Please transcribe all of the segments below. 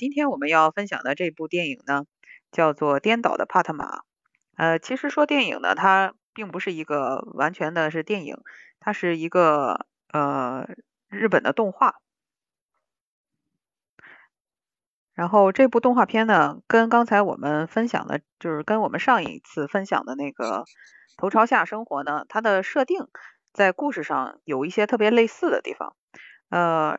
今天我们要分享的这部电影呢，叫做《颠倒的帕特玛》。呃，其实说电影呢，它并不是一个完全的是电影，它是一个呃日本的动画。然后这部动画片呢，跟刚才我们分享的，就是跟我们上一次分享的那个《头朝下生活》呢，它的设定在故事上有一些特别类似的地方。呃，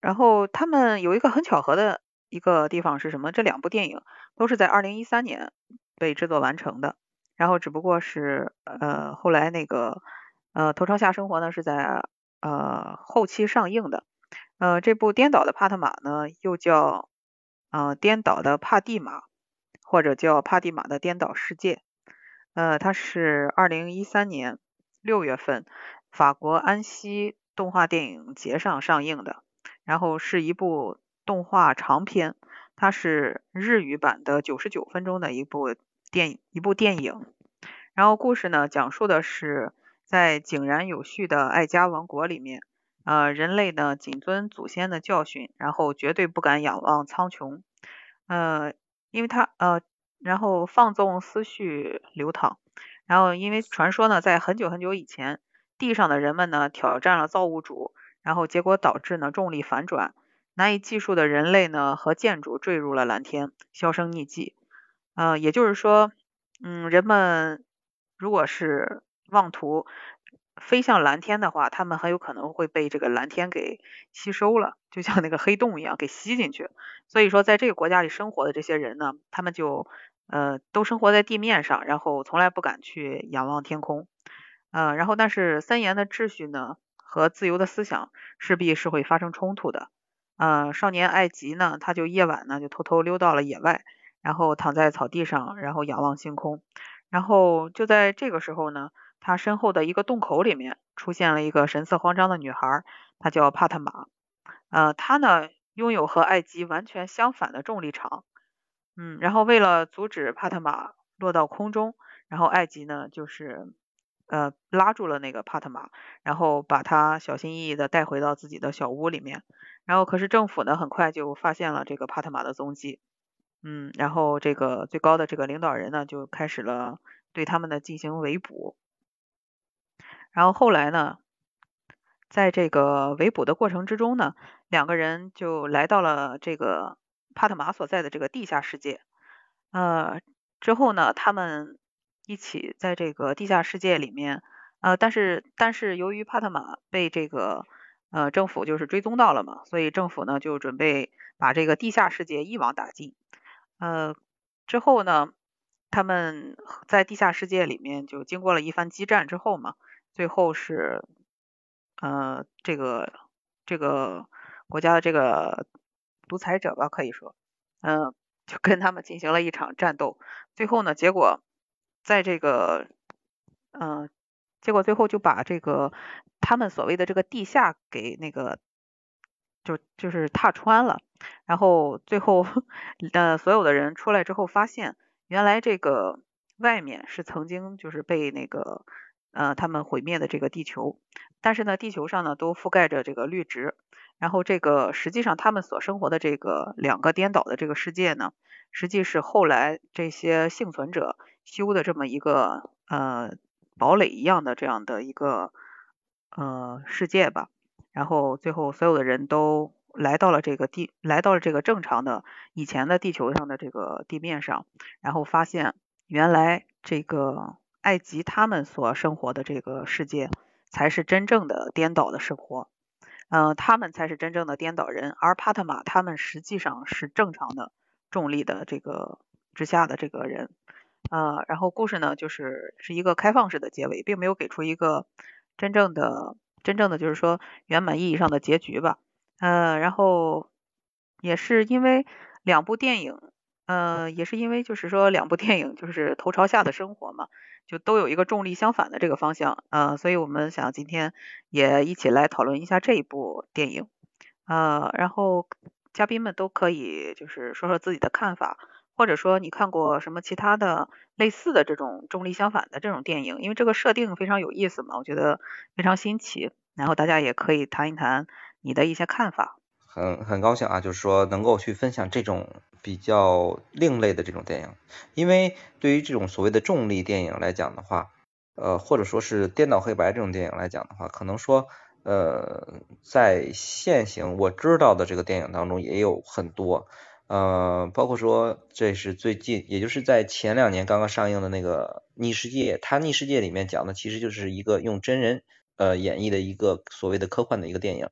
然后他们有一个很巧合的一个地方是什么？这两部电影都是在二零一三年被制作完成的，然后只不过是呃后来那个呃《头朝下生活》呢是在呃后期上映的。呃，这部颠倒的帕特玛呢又叫。啊，颠倒的帕蒂玛，或者叫帕蒂玛的颠倒世界。呃，它是二零一三年六月份法国安息动画电影节上上映的，然后是一部动画长片，它是日语版的九十九分钟的一部电一部电影。然后故事呢，讲述的是在井然有序的爱家王国里面。呃，人类呢谨遵祖先的教训，然后绝对不敢仰望苍穹。呃，因为他呃，然后放纵思绪流淌，然后因为传说呢，在很久很久以前，地上的人们呢挑战了造物主，然后结果导致呢重力反转，难以计数的人类呢和建筑坠入了蓝天，销声匿迹。呃，也就是说，嗯，人们如果是妄图。飞向蓝天的话，他们很有可能会被这个蓝天给吸收了，就像那个黑洞一样给吸进去。所以说，在这个国家里生活的这些人呢，他们就呃都生活在地面上，然后从来不敢去仰望天空。呃，然后但是森严的秩序呢和自由的思想势必是会发生冲突的。呃，少年艾吉呢，他就夜晚呢就偷偷溜到了野外，然后躺在草地上，然后仰望星空。然后就在这个时候呢。他身后的一个洞口里面出现了一个神色慌张的女孩，她叫帕特玛。呃，她呢拥有和艾吉完全相反的重力场。嗯，然后为了阻止帕特玛落到空中，然后艾吉呢就是呃拉住了那个帕特玛，然后把她小心翼翼的带回到自己的小屋里面。然后可是政府呢很快就发现了这个帕特玛的踪迹。嗯，然后这个最高的这个领导人呢就开始了对他们的进行围捕。然后后来呢，在这个围捕的过程之中呢，两个人就来到了这个帕特玛所在的这个地下世界。呃，之后呢，他们一起在这个地下世界里面，呃，但是但是由于帕特玛被这个呃政府就是追踪到了嘛，所以政府呢就准备把这个地下世界一网打尽。呃，之后呢，他们在地下世界里面就经过了一番激战之后嘛。最后是，呃，这个这个国家的这个独裁者吧，可以说，嗯，就跟他们进行了一场战斗。最后呢，结果在这个，嗯，结果最后就把这个他们所谓的这个地下给那个，就就是踏穿了。然后最后，呃，所有的人出来之后，发现原来这个外面是曾经就是被那个。呃，他们毁灭的这个地球，但是呢，地球上呢都覆盖着这个绿植，然后这个实际上他们所生活的这个两个颠倒的这个世界呢，实际是后来这些幸存者修的这么一个呃堡垒一样的这样的一个呃世界吧，然后最后所有的人都来到了这个地，来到了这个正常的以前的地球上的这个地面上，然后发现原来这个。埃及他们所生活的这个世界才是真正的颠倒的生活，嗯，他们才是真正的颠倒人，而帕特玛他们实际上是正常的重力的这个之下的这个人，呃，然后故事呢就是是一个开放式的结尾，并没有给出一个真正的真正的就是说圆满意义上的结局吧，呃，然后也是因为两部电影。呃，也是因为就是说两部电影就是头朝下的生活嘛，就都有一个重力相反的这个方向，呃，所以我们想今天也一起来讨论一下这一部电影，呃，然后嘉宾们都可以就是说说自己的看法，或者说你看过什么其他的类似的这种重力相反的这种电影，因为这个设定非常有意思嘛，我觉得非常新奇，然后大家也可以谈一谈你的一些看法。很很高兴啊，就是说能够去分享这种比较另类的这种电影，因为对于这种所谓的重力电影来讲的话，呃，或者说是颠倒黑白这种电影来讲的话，可能说呃，在现行我知道的这个电影当中也有很多，呃，包括说这是最近，也就是在前两年刚刚上映的那个《逆世界》，它《逆世界》里面讲的其实就是一个用真人呃演绎的一个所谓的科幻的一个电影。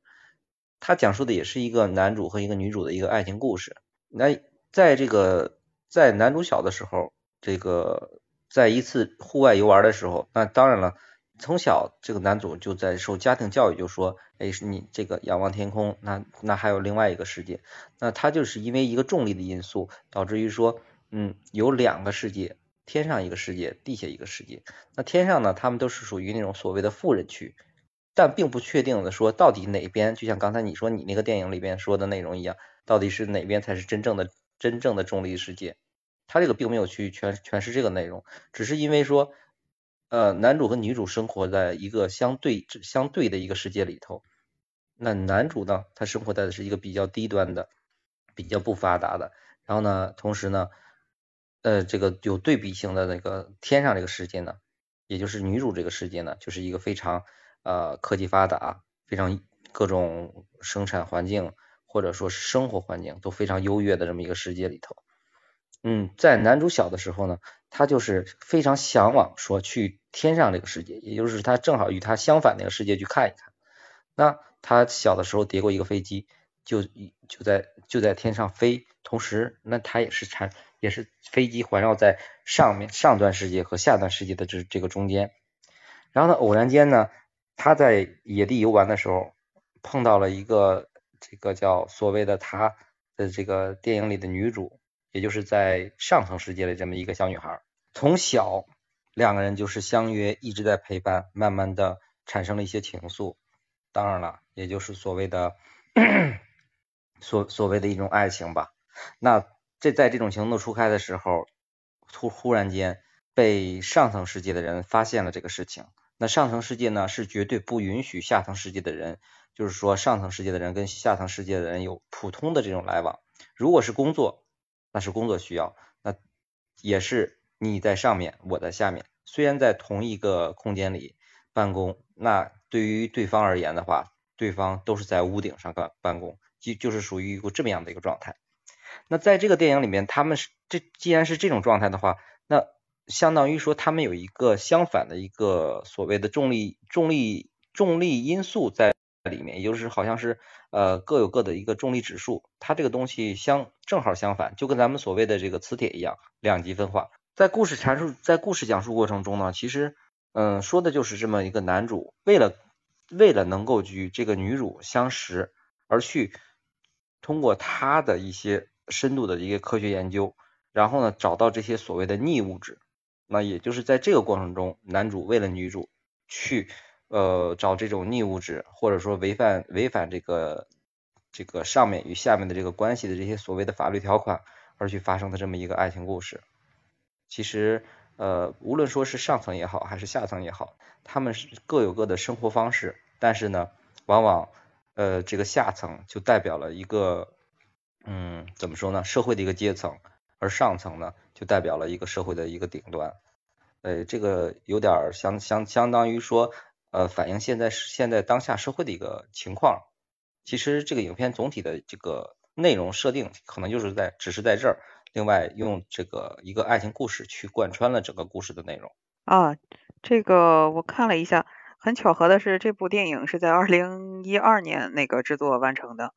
他讲述的也是一个男主和一个女主的一个爱情故事。那在这个在男主小的时候，这个在一次户外游玩的时候，那当然了，从小这个男主就在受家庭教育，就说，哎，是你这个仰望天空，那那还有另外一个世界。那他就是因为一个重力的因素，导致于说，嗯，有两个世界，天上一个世界，地下一个世界。那天上呢，他们都是属于那种所谓的富人区。但并不确定的说，到底哪边，就像刚才你说你那个电影里边说的内容一样，到底是哪边才是真正的真正的重力世界？他这个并没有去诠诠释这个内容，只是因为说，呃，男主和女主生活在一个相对相对的一个世界里头，那男主呢，他生活在的是一个比较低端的、比较不发达的，然后呢，同时呢，呃，这个有对比性的那个天上这个世界呢，也就是女主这个世界呢，就是一个非常。呃，科技发达，非常各种生产环境或者说是生活环境都非常优越的这么一个世界里头，嗯，在男主小的时候呢，他就是非常向往说去天上这个世界，也就是他正好与他相反那个世界去看一看。那他小的时候叠过一个飞机，就就在就在天上飞，同时那他也是缠也是飞机环绕在上面上段世界和下段世界的这这个中间，然后呢，偶然间呢。他在野地游玩的时候，碰到了一个这个叫所谓的他的这个电影里的女主，也就是在上层世界的这么一个小女孩。从小两个人就是相约，一直在陪伴，慢慢的产生了一些情愫。当然了，也就是所谓的所所谓的一种爱情吧。那这在这种情窦初开的时候，突忽然间被上层世界的人发现了这个事情。那上层世界呢，是绝对不允许下层世界的人，就是说上层世界的人跟下层世界的人有普通的这种来往。如果是工作，那是工作需要，那也是你在上面，我在下面。虽然在同一个空间里办公，那对于对方而言的话，对方都是在屋顶上办办公，就就是属于一个这么样的一个状态。那在这个电影里面，他们是这既然是这种状态的话，那。相当于说，他们有一个相反的一个所谓的重力重力重力因素在里面，也就是好像是呃各有各的一个重力指数，它这个东西相正好相反，就跟咱们所谓的这个磁铁一样，两极分化。在故事阐述在故事讲述过程中呢，其实嗯说的就是这么一个男主为了为了能够与这个女主相识而去通过他的一些深度的一个科学研究，然后呢找到这些所谓的逆物质。那也就是在这个过程中，男主为了女主去呃找这种逆物质，或者说违反违反这个这个上面与下面的这个关系的这些所谓的法律条款而去发生的这么一个爱情故事。其实呃无论说是上层也好，还是下层也好，他们是各有各的生活方式，但是呢，往往呃这个下层就代表了一个嗯怎么说呢社会的一个阶层。而上层呢，就代表了一个社会的一个顶端，呃，这个有点相相相当于说，呃，反映现在现在当下社会的一个情况。其实这个影片总体的这个内容设定，可能就是在只是在这儿，另外用这个一个爱情故事去贯穿了整个故事的内容。啊，这个我看了一下，很巧合的是，这部电影是在二零一二年那个制作完成的，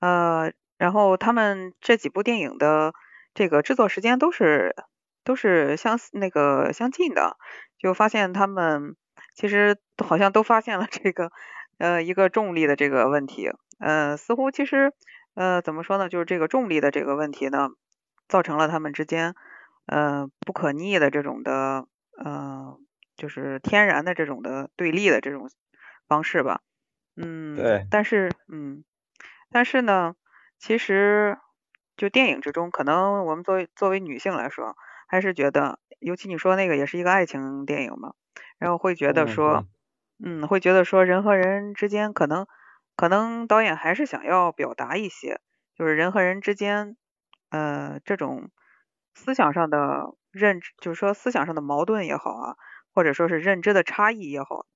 呃，然后他们这几部电影的。这个制作时间都是都是相那个相近的，就发现他们其实好像都发现了这个呃一个重力的这个问题，呃似乎其实呃怎么说呢，就是这个重力的这个问题呢，造成了他们之间呃不可逆的这种的呃就是天然的这种的对立的这种方式吧，嗯，对，但是嗯但是呢，其实。就电影之中，可能我们作为作为女性来说，还是觉得，尤其你说那个也是一个爱情电影嘛，然后会觉得说，嗯，会觉得说人和人之间可能，可能导演还是想要表达一些，就是人和人之间，呃，这种思想上的认知，就是说思想上的矛盾也好啊，或者说是认知的差异也好，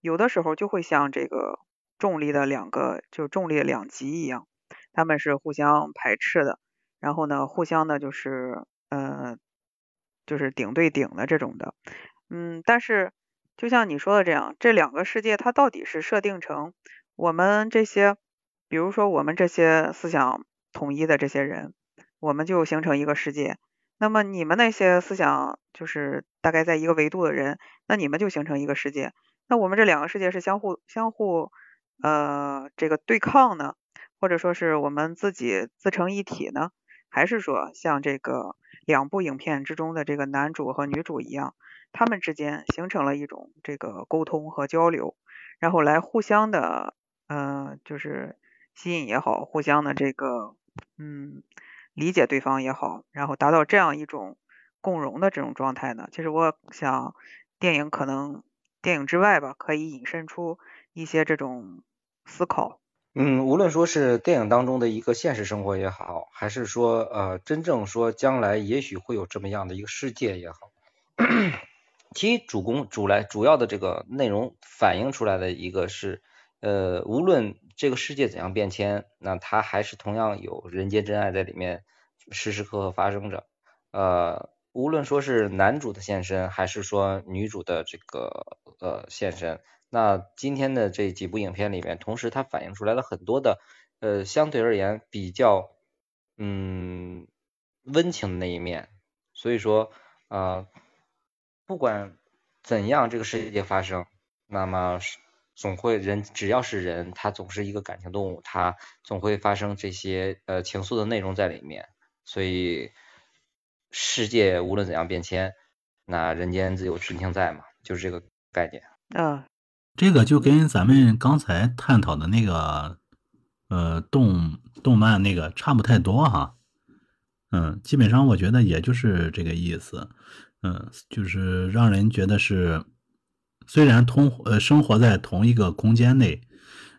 有的时候就会像这个重力的两个，就重力的两极一样，他们是互相排斥的，然后呢，互相呢就是，呃，就是顶对顶的这种的，嗯，但是就像你说的这样，这两个世界它到底是设定成？我们这些，比如说我们这些思想统一的这些人，我们就形成一个世界。那么你们那些思想就是大概在一个维度的人，那你们就形成一个世界。那我们这两个世界是相互相互呃这个对抗呢，或者说是我们自己自成一体呢？还是说像这个两部影片之中的这个男主和女主一样，他们之间形成了一种这个沟通和交流，然后来互相的。嗯，就是吸引也好，互相的这个嗯理解对方也好，然后达到这样一种共融的这种状态呢。其实我想，电影可能电影之外吧，可以引申出一些这种思考。嗯，无论说是电影当中的一个现实生活也好，还是说呃真正说将来也许会有这么样的一个世界也好，其主攻主来主要的这个内容反映出来的一个是。呃，无论这个世界怎样变迁，那它还是同样有人间真爱在里面时时刻刻发生着。呃，无论说是男主的现身，还是说女主的这个呃现身，那今天的这几部影片里面，同时它反映出来了很多的呃相对而言比较嗯温情的那一面。所以说啊，不管怎样这个世界发生，那么。总会人只要是人，他总是一个感情动物，他总会发生这些呃情愫的内容在里面。所以世界无论怎样变迁，那人间自有真情在嘛，就是这个概念。嗯，这个就跟咱们刚才探讨的那个呃动动漫那个差不太多哈。嗯，基本上我觉得也就是这个意思。嗯，就是让人觉得是。虽然同呃生活在同一个空间内，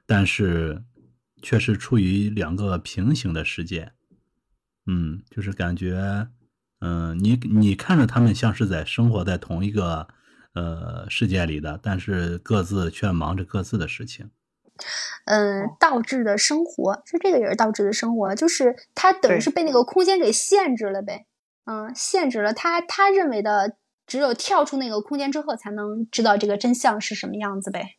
但是却是处于两个平行的世界。嗯，就是感觉，嗯，你你看着他们像是在生活在同一个呃世界里的，但是各自却忙着各自的事情。嗯，倒置的生活，就这个也是倒置的生活，就是他等于是被那个空间给限制了呗。嗯，限制了他他认为的。只有跳出那个空间之后，才能知道这个真相是什么样子呗。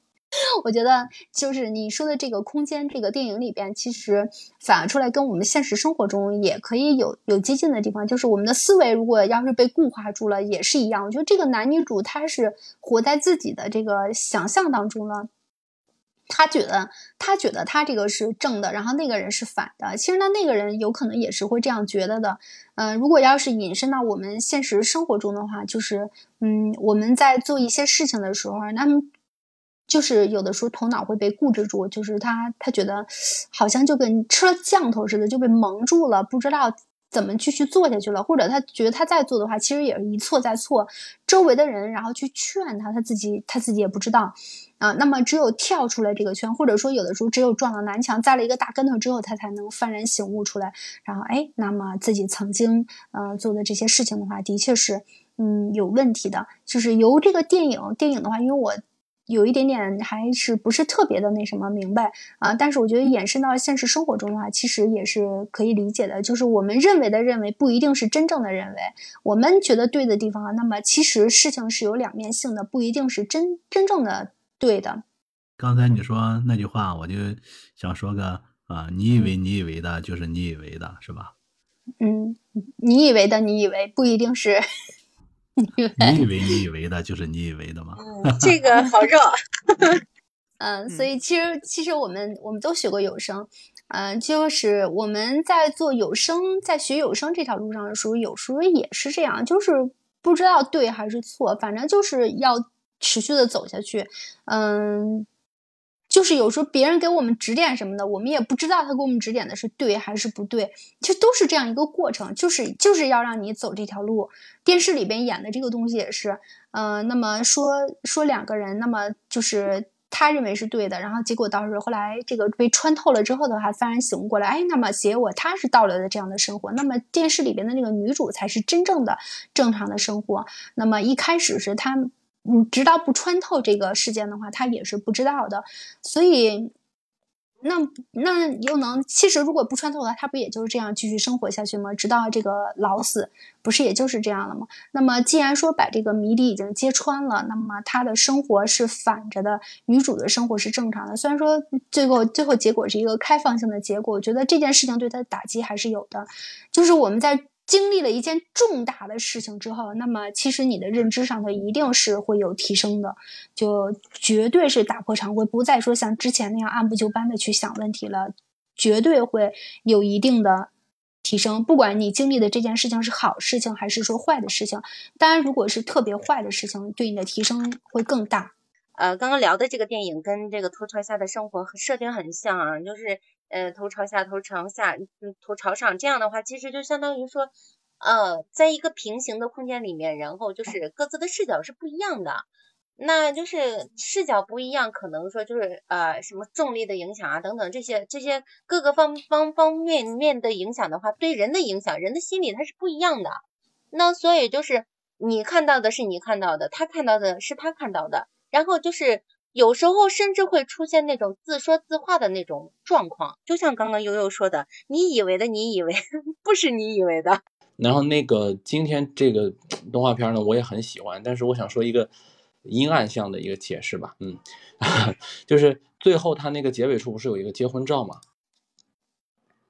我觉得就是你说的这个空间，这个电影里边，其实反映出来跟我们现实生活中也可以有有接近的地方。就是我们的思维如果要是被固化住了，也是一样。我觉得这个男女主他是活在自己的这个想象当中了。他觉得，他觉得他这个是正的，然后那个人是反的。其实呢，那个人有可能也是会这样觉得的。嗯，如果要是引申到我们现实生活中的话，就是，嗯，我们在做一些事情的时候，那么就是有的时候头脑会被固执住，就是他他觉得好像就跟吃了降头似的，就被蒙住了，不知道。怎么继续做下去了？或者他觉得他再做的话，其实也是一错再错。周围的人然后去劝他，他自己他自己也不知道啊。那么只有跳出来这个圈，或者说有的时候只有撞到南墙，栽了一个大跟头之后，他才能幡然醒悟出来。然后哎，那么自己曾经呃做的这些事情的话，的确是嗯有问题的。就是由这个电影电影的话，因为我。有一点点还是不是特别的那什么明白啊？但是我觉得延伸到现实生活中的话，其实也是可以理解的。就是我们认为的认为不一定是真正的认为，我们觉得对的地方啊，那么其实事情是有两面性的，不一定是真真正的对的。刚才你说那句话，我就想说个啊，你以为你以为的，就是你以为的，是吧？嗯，你以为的，你以为不一定是。你以为你以为的就是你以为的吗？这个好热。嗯，所以其实其实我们我们都学过有声，嗯，就是我们在做有声，在学有声这条路上的时候，有时候也是这样，就是不知道对还是错，反正就是要持续的走下去，嗯。就是有时候别人给我们指点什么的，我们也不知道他给我们指点的是对还是不对，其实都是这样一个过程，就是就是要让你走这条路。电视里边演的这个东西也是，嗯，那么说说两个人，那么就是他认为是对的，然后结果倒是后来这个被穿透了之后的话，幡然醒悟过来，哎，那么结果他是到了的这样的生活，那么电视里边的那个女主才是真正的正常的生活。那么一开始是他，嗯，直到不穿透这个事件的话，他也是不知道的，所以。那那又能？其实如果不穿透的话，他不也就是这样继续生活下去吗？直到这个老死，不是也就是这样了吗？那么既然说把这个谜底已经揭穿了，那么他的生活是反着的，女主的生活是正常的。虽然说最后最后结果是一个开放性的结果，我觉得这件事情对他的打击还是有的。就是我们在。经历了一件重大的事情之后，那么其实你的认知上头一定是会有提升的，就绝对是打破常规，不再说像之前那样按部就班的去想问题了，绝对会有一定的提升。不管你经历的这件事情是好事情还是说坏的事情，当然如果是特别坏的事情，对你的提升会更大。呃，刚刚聊的这个电影跟这个头朝下的生活设定很像啊，就是。呃，头朝下，头朝下，头朝上，这样的话，其实就相当于说，呃，在一个平行的空间里面，然后就是各自的视角是不一样的，那就是视角不一样，可能说就是呃，什么重力的影响啊，等等这些这些各个方方方面面的影响的话，对人的影响，人的心理它是不一样的。那所以就是你看到的是你看到的，他看到的是他看到的，然后就是。有时候甚至会出现那种自说自话的那种状况，就像刚刚悠悠说的，你以为的，你以为 不是你以为的。然后那个今天这个动画片呢，我也很喜欢，但是我想说一个阴暗向的一个解释吧，嗯，就是最后他那个结尾处不是有一个结婚照吗？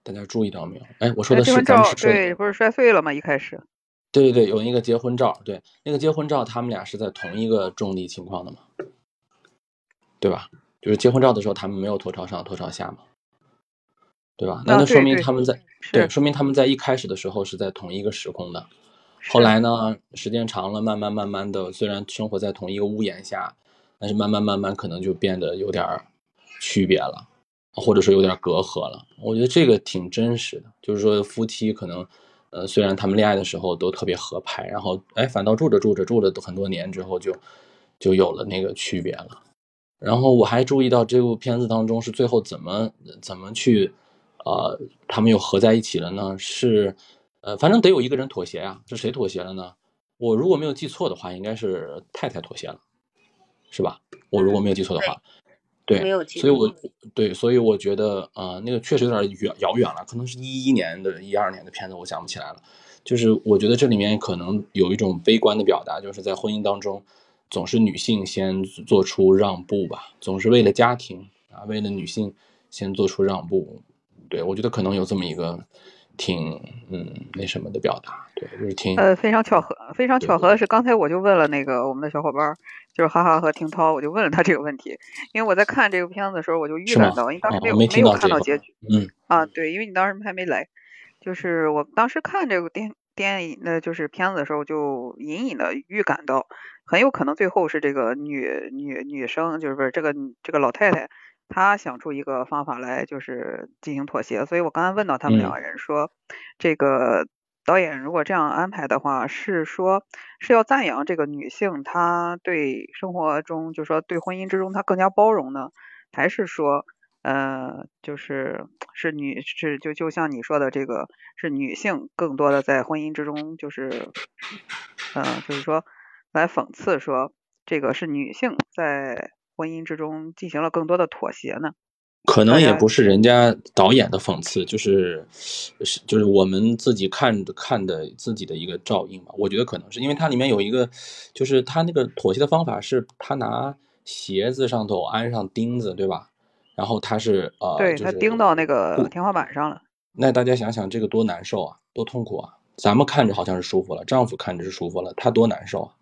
大家注意到没有？哎，我说的是结婚照，对，不是摔碎了吗？一开始。对对对，有一个结婚照，对，那个结婚照，他们俩是在同一个重力情况的嘛？对吧？就是结婚照的时候，他们没有头朝上、头朝下嘛，对吧？那那说明他们在对，说明他们在一开始的时候是在同一个时空的。后来呢，时间长了，慢慢慢慢的，虽然生活在同一个屋檐下，但是慢慢慢慢可能就变得有点区别了，或者说有点隔阂了。我觉得这个挺真实的，就是说夫妻可能，呃，虽然他们恋爱的时候都特别合拍，然后哎，反倒住着住着住了很多年之后，就就有了那个区别了。然后我还注意到这部片子当中是最后怎么怎么去，呃，他们又合在一起了呢？是，呃，反正得有一个人妥协呀。是谁妥协了呢？我如果没有记错的话，应该是太太妥协了，是吧？我如果没有记错的话，对，所以我对，所以我觉得啊，那个确实有点远遥远了，可能是一一年的一二年的片子，我想不起来了。就是我觉得这里面可能有一种悲观的表达，就是在婚姻当中。总是女性先做出让步吧，总是为了家庭啊，为了女性先做出让步。对我觉得可能有这么一个挺嗯那什么的表达，对，就是挺呃非常巧合，非常巧合的是，刚才我就问了那个我们的小伙伴，就是哈哈和听涛，我就问了他这个问题，因为我在看这个片子的时候，我就预感到，因为当时没有没有看到结局，嗯啊对，因为你当时还没来，就是我当时看这个电电影那就是片子的时候，就隐隐的预感到。很有可能最后是这个女女女生，就是不是这个这个老太太，她想出一个方法来，就是进行妥协。所以我刚才问到他们两个人说，这个导演如果这样安排的话，是说是要赞扬这个女性，她对生活中，就是说对婚姻之中，她更加包容呢，还是说，呃，就是是女是就就像你说的这个，是女性更多的在婚姻之中，就是，嗯，就是说。来讽刺说，这个是女性在婚姻之中进行了更多的妥协呢？可能也不是人家导演的讽刺，就是是就是我们自己看着看的自己的一个照应吧。我觉得可能是因为它里面有一个，就是他那个妥协的方法是，他拿鞋子上头安上钉子，对吧？然后他是呃，对他钉到那个天花板上了。那大家想想，这个多难受啊，多痛苦啊！咱们看着好像是舒服了，丈夫看着是舒服了，他多难受啊！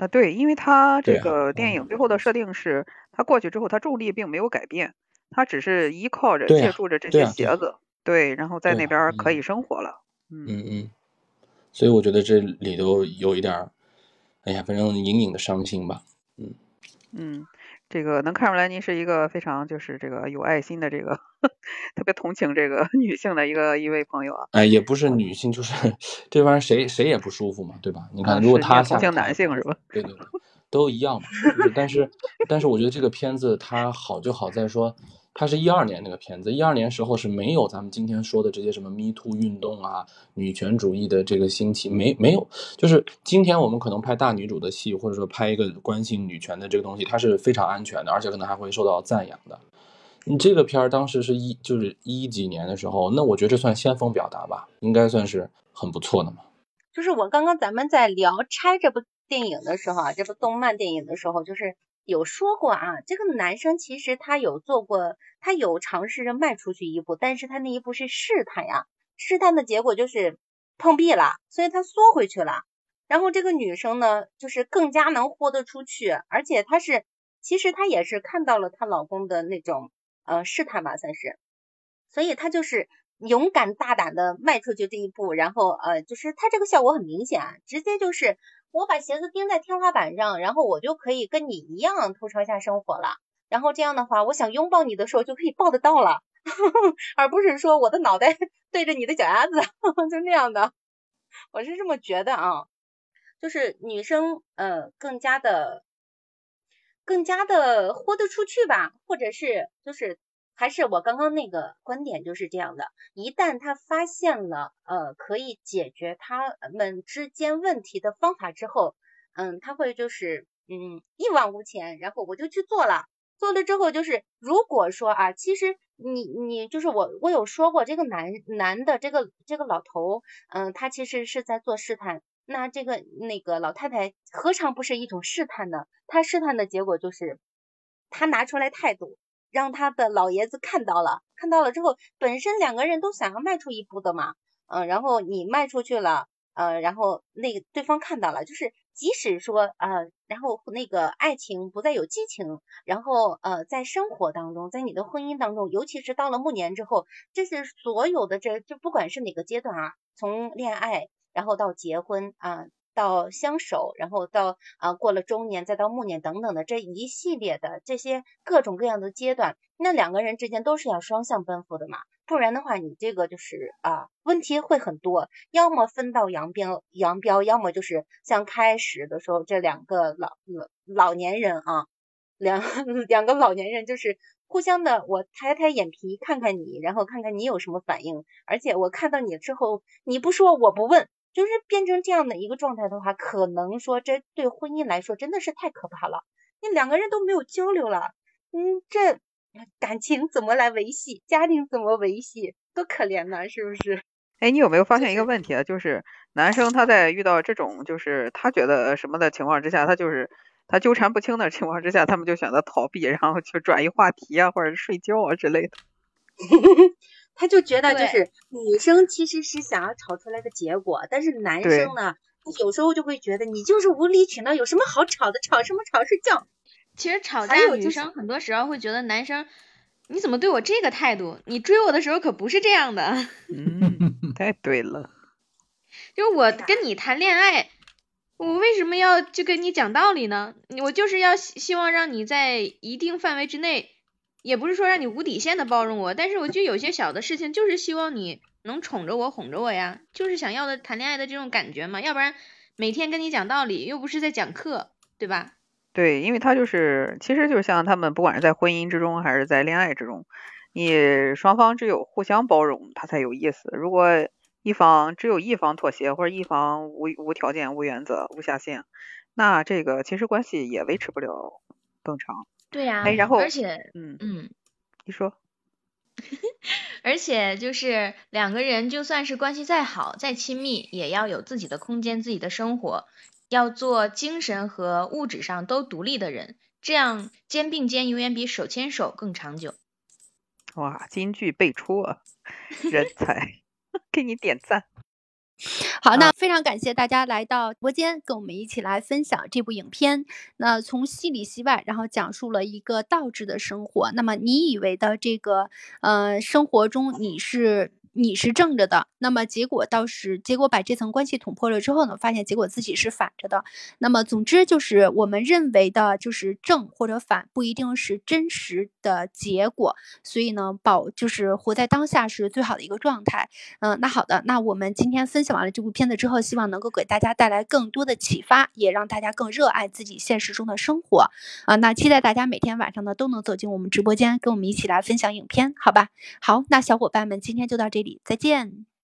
啊，对，因为他这个电影最后的设定是，他过去之后，他重力并没有改变，他只是依靠着、借助着这些鞋子，对，然后在那边可以生活了。嗯嗯，所以我觉得这里头有一点，哎呀，反正隐隐的伤心吧。嗯嗯。这个能看出来，您是一个非常就是这个有爱心的这个 特别同情这个女性的一个一位朋友啊。哎，也不是女性，就是 这玩意儿谁谁也不舒服嘛，对吧？你看，如果他同情男性是吧？对对对，都一样嘛。就是但是 但是我觉得这个片子它好就好在说，它是一二年那个片子，一二年时候是没有咱们今天说的这些什么 Me Too 运动啊、女权主义的这个兴起，没没有。就是今天我们可能拍大女主的戏，或者说拍一个关心女权的这个东西，它是非常安全的，而且可能还会受到赞扬的。你这个片儿当时是一就是一几年的时候，那我觉得这算先锋表达吧，应该算是很不错的嘛。就是我刚刚咱们在聊《拆》这部电影的时候啊，这部动漫电影的时候，就是有说过啊，这个男生其实他有做过，他有尝试着迈出去一步，但是他那一步是试探呀，试探的结果就是碰壁了，所以他缩回去了。然后这个女生呢，就是更加能豁得出去，而且她是，其实她也是看到了她老公的那种。呃，试探吧，算是，所以她就是勇敢大胆的迈出去这一步，然后呃，就是她这个效果很明显，直接就是我把鞋子钉在天花板上，然后我就可以跟你一样头朝下生活了，然后这样的话，我想拥抱你的时候就可以抱得到了，而不是说我的脑袋 对着你的脚丫子，就那样的，我是这么觉得啊，就是女生呃更加的。更加的豁得出去吧，或者是就是还是我刚刚那个观点就是这样的，一旦他发现了呃可以解决他们之间问题的方法之后，嗯，他会就是嗯一往无前，然后我就去做了，做了之后就是如果说啊，其实你你就是我我有说过这个男男的这个这个老头，嗯，他其实是在做试探。那这个那个老太太何尝不是一种试探呢？他试探的结果就是，他拿出来态度，让他的老爷子看到了，看到了之后，本身两个人都想要迈出一步的嘛，嗯，然后你迈出去了，呃，然后那个对方看到了，就是即使说呃，然后那个爱情不再有激情，然后呃，在生活当中，在你的婚姻当中，尤其是到了暮年之后，这是所有的这就不管是哪个阶段啊，从恋爱。然后到结婚啊，到相守，然后到啊过了中年，再到暮年等等的这一系列的这些各种各样的阶段，那两个人之间都是要双向奔赴的嘛，不然的话，你这个就是啊问题会很多，要么分道扬镳扬镳，要么就是像开始的时候这两个老老老年人啊，两 两个老年人就是互相的，我抬抬眼皮看看你，然后看看你有什么反应，而且我看到你之后，你不说我不问。就是变成这样的一个状态的话，可能说这对婚姻来说真的是太可怕了。你两个人都没有交流了，嗯，这感情怎么来维系？家庭怎么维系？多可怜呐，是不是？哎，你有没有发现一个 问题啊？就是男生他在遇到这种就是他觉得什么的情况之下，他就是他纠缠不清的情况之下，他们就选择逃避，然后去转移话题啊，或者睡觉啊之类的。他就觉得就是女生其实是想要吵出来的结果，但是男生呢，他有时候就会觉得你就是无理取闹，有什么好吵的？吵什么吵？睡觉。其实吵架，女生很多时候会觉得男生，你怎么对我这个态度？你追我的时候可不是这样的。嗯，太对了。就我跟你谈恋爱，我为什么要就跟你讲道理呢？我就是要希望让你在一定范围之内。也不是说让你无底线的包容我，但是我就有些小的事情，就是希望你能宠着我、哄着我呀，就是想要的谈恋爱的这种感觉嘛。要不然每天跟你讲道理，又不是在讲课，对吧？对，因为他就是，其实就是像他们不管是在婚姻之中还是在恋爱之中，你双方只有互相包容，他才有意思。如果一方只有一方妥协，或者一方无无条件、无原则、无下限，那这个其实关系也维持不了更长。对呀，哎，然后而且，嗯嗯，你说，而且就是两个人就算是关系再好再亲密，也要有自己的空间、自己的生活，要做精神和物质上都独立的人，这样肩并肩永远比手牵手更长久。哇，金句辈出啊，人才，给你点赞。好，那非常感谢大家来到直播间，跟我们一起来分享这部影片。那从戏里戏外，然后讲述了一个倒置的生活。那么你以为的这个，呃，生活中你是你是正着的，那么结果倒是结果把这层关系捅破了之后呢，发现结果自己是反着的。那么总之就是我们认为的就是正或者反，不一定是真实的结果。所以呢，保就是活在当下是最好的一个状态。嗯，那好的，那我们今天分享完了这部片子之后，希望能够给大家带来更多的启发，也让大家更热爱自己现实中的生活。啊，那期待大家每天晚上呢都能走进我们直播间，跟我们一起来分享影片，好吧？好，那小伙伴们今天就到这这里，再见。